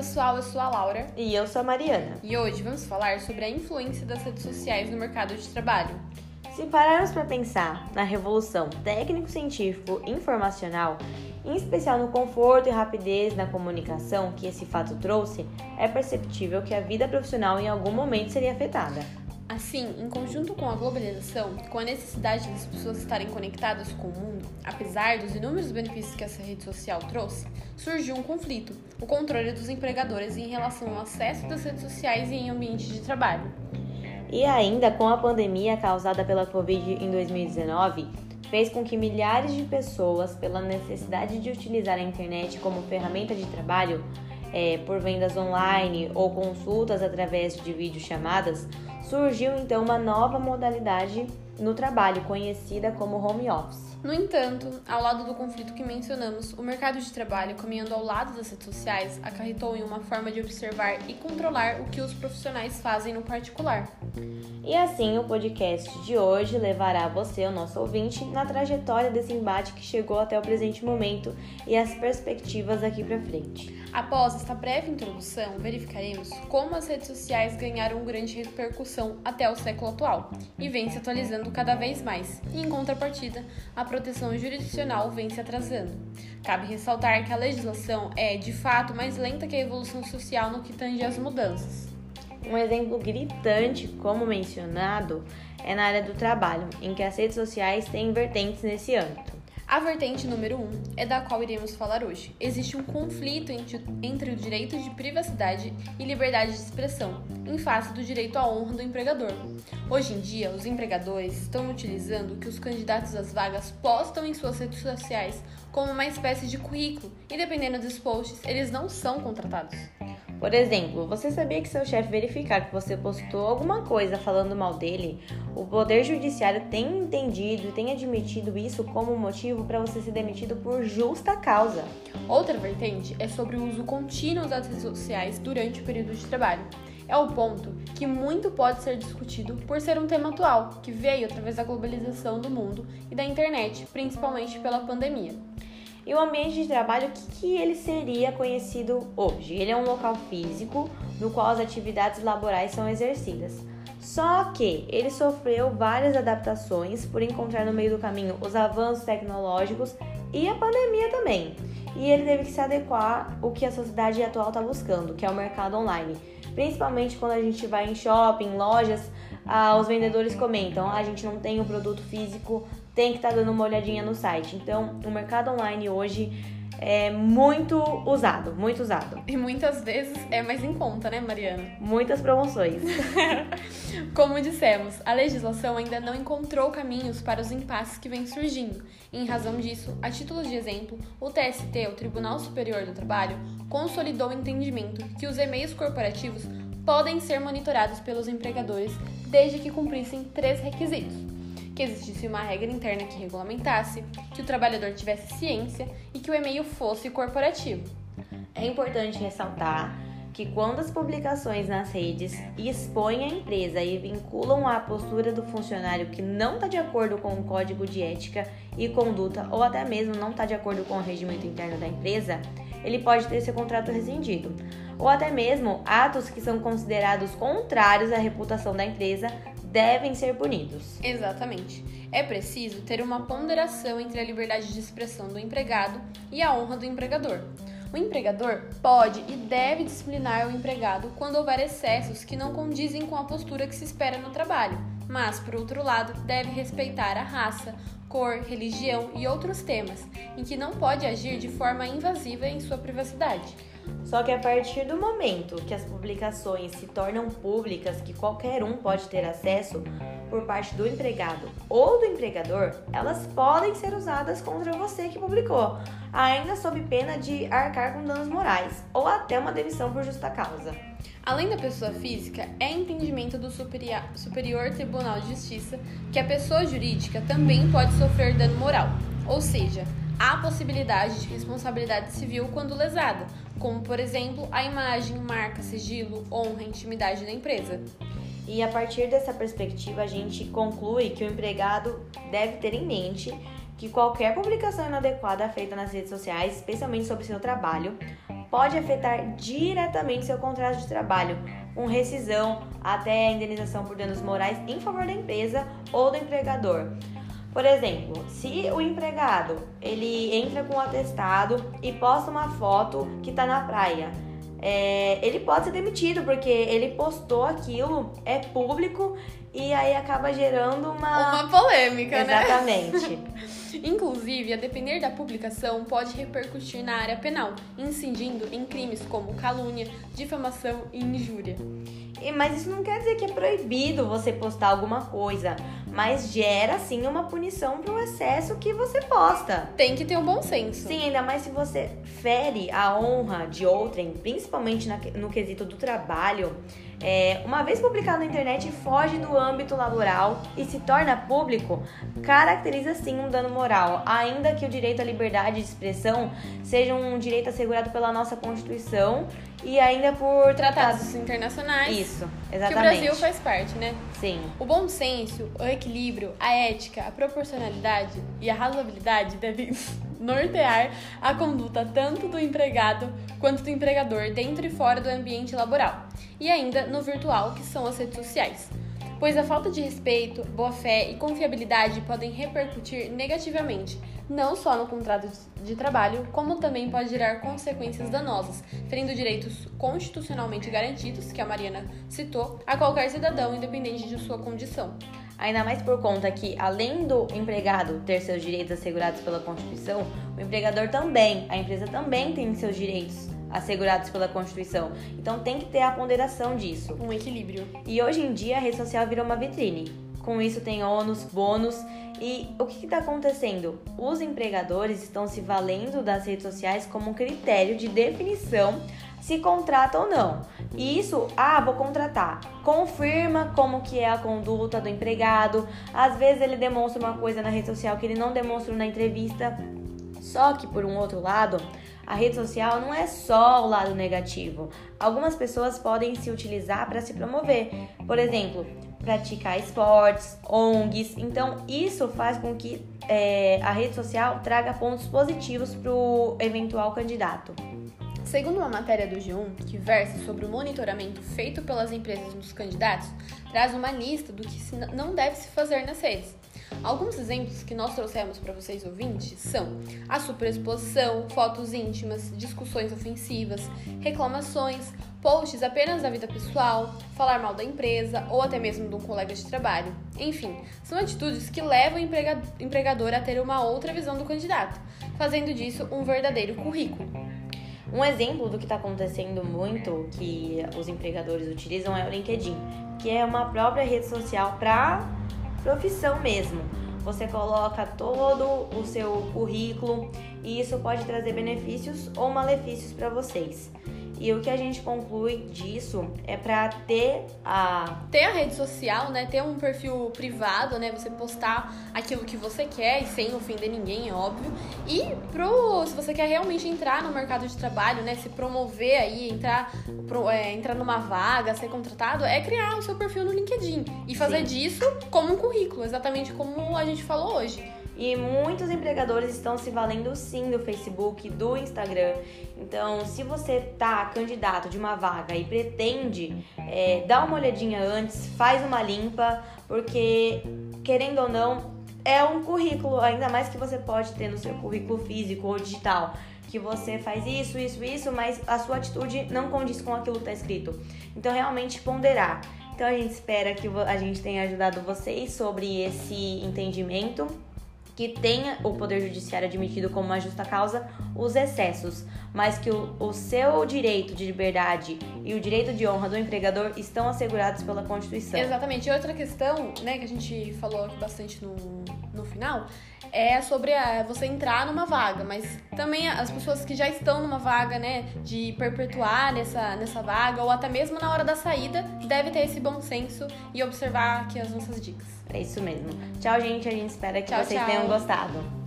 pessoal, eu sou a Laura. E eu sou a Mariana. E hoje vamos falar sobre a influência das redes sociais no mercado de trabalho. Se pararmos para pensar na revolução técnico-científico informacional, em especial no conforto e rapidez na comunicação que esse fato trouxe, é perceptível que a vida profissional em algum momento seria afetada. Assim, em conjunto com a globalização, com a necessidade das pessoas estarem conectadas com o mundo, apesar dos inúmeros benefícios que essa rede social trouxe, surgiu um conflito: o controle dos empregadores em relação ao acesso das redes sociais em ambiente de trabalho. E ainda com a pandemia causada pela Covid em 2019, fez com que milhares de pessoas, pela necessidade de utilizar a internet como ferramenta de trabalho, é, por vendas online ou consultas através de videochamadas, surgiu então uma nova modalidade no trabalho, conhecida como home office. No entanto, ao lado do conflito que mencionamos, o mercado de trabalho, caminhando ao lado das redes sociais, acarretou em uma forma de observar e controlar o que os profissionais fazem no particular. E assim, o podcast de hoje levará você, o nosso ouvinte, na trajetória desse embate que chegou até o presente momento e as perspectivas daqui para frente. Após esta breve introdução, verificaremos como as redes sociais ganharam grande repercussão até o século atual e vem se atualizando cada vez mais. E, em contrapartida, a proteção jurisdicional vem se atrasando. Cabe ressaltar que a legislação é, de fato, mais lenta que a evolução social no que tange às mudanças. Um exemplo gritante, como mencionado, é na área do trabalho, em que as redes sociais têm vertentes nesse âmbito. A vertente número 1 um é da qual iremos falar hoje. Existe um conflito entre o direito de privacidade e liberdade de expressão, em face do direito à honra do empregador. Hoje em dia, os empregadores estão utilizando que os candidatos às vagas postam em suas redes sociais como uma espécie de currículo, e dependendo dos posts, eles não são contratados. Por exemplo, você sabia que seu chefe verificar que você postou alguma coisa falando mal dele? O Poder Judiciário tem entendido e tem admitido isso como motivo para você ser demitido por justa causa. Outra vertente é sobre o uso contínuo das redes sociais durante o período de trabalho. É o ponto que muito pode ser discutido por ser um tema atual, que veio através da globalização do mundo e da internet, principalmente pela pandemia. E o ambiente de trabalho, o que, que ele seria conhecido hoje? Ele é um local físico no qual as atividades laborais são exercidas. Só que ele sofreu várias adaptações por encontrar no meio do caminho os avanços tecnológicos e a pandemia também. E ele teve que se adequar ao que a sociedade atual está buscando, que é o mercado online. Principalmente quando a gente vai em shopping, lojas, ah, os vendedores comentam: ah, a gente não tem o produto físico tem que estar tá dando uma olhadinha no site. Então, o mercado online hoje é muito usado, muito usado. E muitas vezes é mais em conta, né, Mariana? Muitas promoções. Como dissemos, a legislação ainda não encontrou caminhos para os impasses que vêm surgindo. E, em razão disso, a título de exemplo, o TST, o Tribunal Superior do Trabalho, consolidou o entendimento que os e-mails corporativos podem ser monitorados pelos empregadores desde que cumprissem três requisitos que existisse uma regra interna que regulamentasse, que o trabalhador tivesse ciência e que o e-mail fosse corporativo. É importante ressaltar que quando as publicações nas redes expõem a empresa e vinculam a postura do funcionário que não está de acordo com o código de ética e conduta ou até mesmo não está de acordo com o regimento interno da empresa, ele pode ter seu contrato rescindido. Ou até mesmo atos que são considerados contrários à reputação da empresa devem ser punidos. Exatamente. É preciso ter uma ponderação entre a liberdade de expressão do empregado e a honra do empregador. O empregador pode e deve disciplinar o empregado quando houver excessos que não condizem com a postura que se espera no trabalho, mas, por outro lado, deve respeitar a raça, cor, religião e outros temas, em que não pode agir de forma invasiva em sua privacidade. Só que a partir do momento que as publicações se tornam públicas, que qualquer um pode ter acesso por parte do empregado ou do empregador, elas podem ser usadas contra você que publicou, ainda sob pena de arcar com danos morais ou até uma demissão por justa causa. Além da pessoa física, é entendimento do Superior Tribunal de Justiça que a pessoa jurídica também pode sofrer dano moral, ou seja, há possibilidade de responsabilidade civil quando lesada, como por exemplo a imagem, marca, sigilo, honra, intimidade da empresa. E a partir dessa perspectiva, a gente conclui que o empregado deve ter em mente que qualquer publicação inadequada feita nas redes sociais, especialmente sobre seu trabalho, pode afetar diretamente seu contrato de trabalho, com rescisão até a indenização por danos morais em favor da empresa ou do empregador. Por exemplo, se o empregado ele entra com um atestado e posta uma foto que está na praia, é, ele pode ser demitido porque ele postou aquilo, é público e aí acaba gerando uma uma polêmica, Exatamente. né? Exatamente. Inclusive, a depender da publicação, pode repercutir na área penal, incidindo em crimes como calúnia, difamação e injúria. Mas isso não quer dizer que é proibido você postar alguma coisa, mas gera sim uma punição pro excesso que você posta. Tem que ter um bom senso. Sim, ainda mais se você fere a honra de outrem, principalmente no quesito do trabalho. É, uma vez publicado na internet, foge do âmbito laboral e se torna público, caracteriza sim um dano moral, ainda que o direito à liberdade de expressão seja um direito assegurado pela nossa Constituição e ainda por tratados internacionais. Isso, exatamente. Que o Brasil faz parte, né? Sim. O bom senso, o equilíbrio, a ética, a proporcionalidade e a razoabilidade devem nortear a conduta tanto do empregado quanto do empregador dentro e fora do ambiente laboral. E ainda no virtual, que são as redes sociais pois a falta de respeito, boa-fé e confiabilidade podem repercutir negativamente, não só no contrato de trabalho, como também pode gerar consequências danosas, ferindo direitos constitucionalmente garantidos, que a Mariana citou, a qualquer cidadão, independente de sua condição. Ainda mais por conta que, além do empregado ter seus direitos assegurados pela Constituição, o empregador também, a empresa também tem seus direitos assegurados pela Constituição. Então tem que ter a ponderação disso. Um equilíbrio. E hoje em dia a rede social virou uma vitrine. Com isso tem ônus, bônus. E o que está acontecendo? Os empregadores estão se valendo das redes sociais como um critério de definição se contrata ou não. E isso, ah, vou contratar. Confirma como que é a conduta do empregado. Às vezes ele demonstra uma coisa na rede social que ele não demonstra na entrevista. Só que por um outro lado, a rede social não é só o lado negativo. Algumas pessoas podem se utilizar para se promover. Por exemplo, praticar esportes, ONGs. Então, isso faz com que é, a rede social traga pontos positivos para o eventual candidato. Segundo uma matéria do G1, que versa sobre o monitoramento feito pelas empresas dos candidatos, traz uma lista do que não deve se fazer nas redes. Alguns exemplos que nós trouxemos para vocês ouvintes são a superexposição, fotos íntimas, discussões ofensivas, reclamações, posts apenas da vida pessoal, falar mal da empresa ou até mesmo de um colega de trabalho. Enfim, são atitudes que levam o empregador a ter uma outra visão do candidato, fazendo disso um verdadeiro currículo. Um exemplo do que está acontecendo muito que os empregadores utilizam é o LinkedIn, que é uma própria rede social para profissão mesmo. Você coloca todo o seu currículo e isso pode trazer benefícios ou malefícios para vocês. E o que a gente conclui disso é para ter a ter a rede social, né? Ter um perfil privado, né? Você postar aquilo que você quer e sem ofender ninguém, é óbvio. E pro se você quer realmente entrar no mercado de trabalho, né? Se promover aí, entrar pro, é, entrar numa vaga, ser contratado, é criar o seu perfil no LinkedIn e fazer Sim. disso como um currículo, exatamente como a gente falou hoje. E muitos empregadores estão se valendo sim do Facebook, do Instagram. Então, se você tá candidato de uma vaga e pretende é, dar uma olhadinha antes, faz uma limpa, porque querendo ou não, é um currículo, ainda mais que você pode ter no seu currículo físico ou digital que você faz isso, isso, isso, mas a sua atitude não condiz com aquilo que está escrito. Então, realmente ponderar. Então, a gente espera que a gente tenha ajudado vocês sobre esse entendimento que tenha o Poder Judiciário admitido como uma justa causa os excessos, mas que o, o seu direito de liberdade e o direito de honra do empregador estão assegurados pela Constituição. Exatamente. E outra questão, né, que a gente falou bastante no final, é sobre a, você entrar numa vaga, mas também as pessoas que já estão numa vaga, né, de perpetuar nessa, nessa vaga, ou até mesmo na hora da saída, deve ter esse bom senso e observar aqui as nossas dicas. É isso mesmo. Tchau, gente. A gente espera que tchau, vocês tchau. tenham gostado.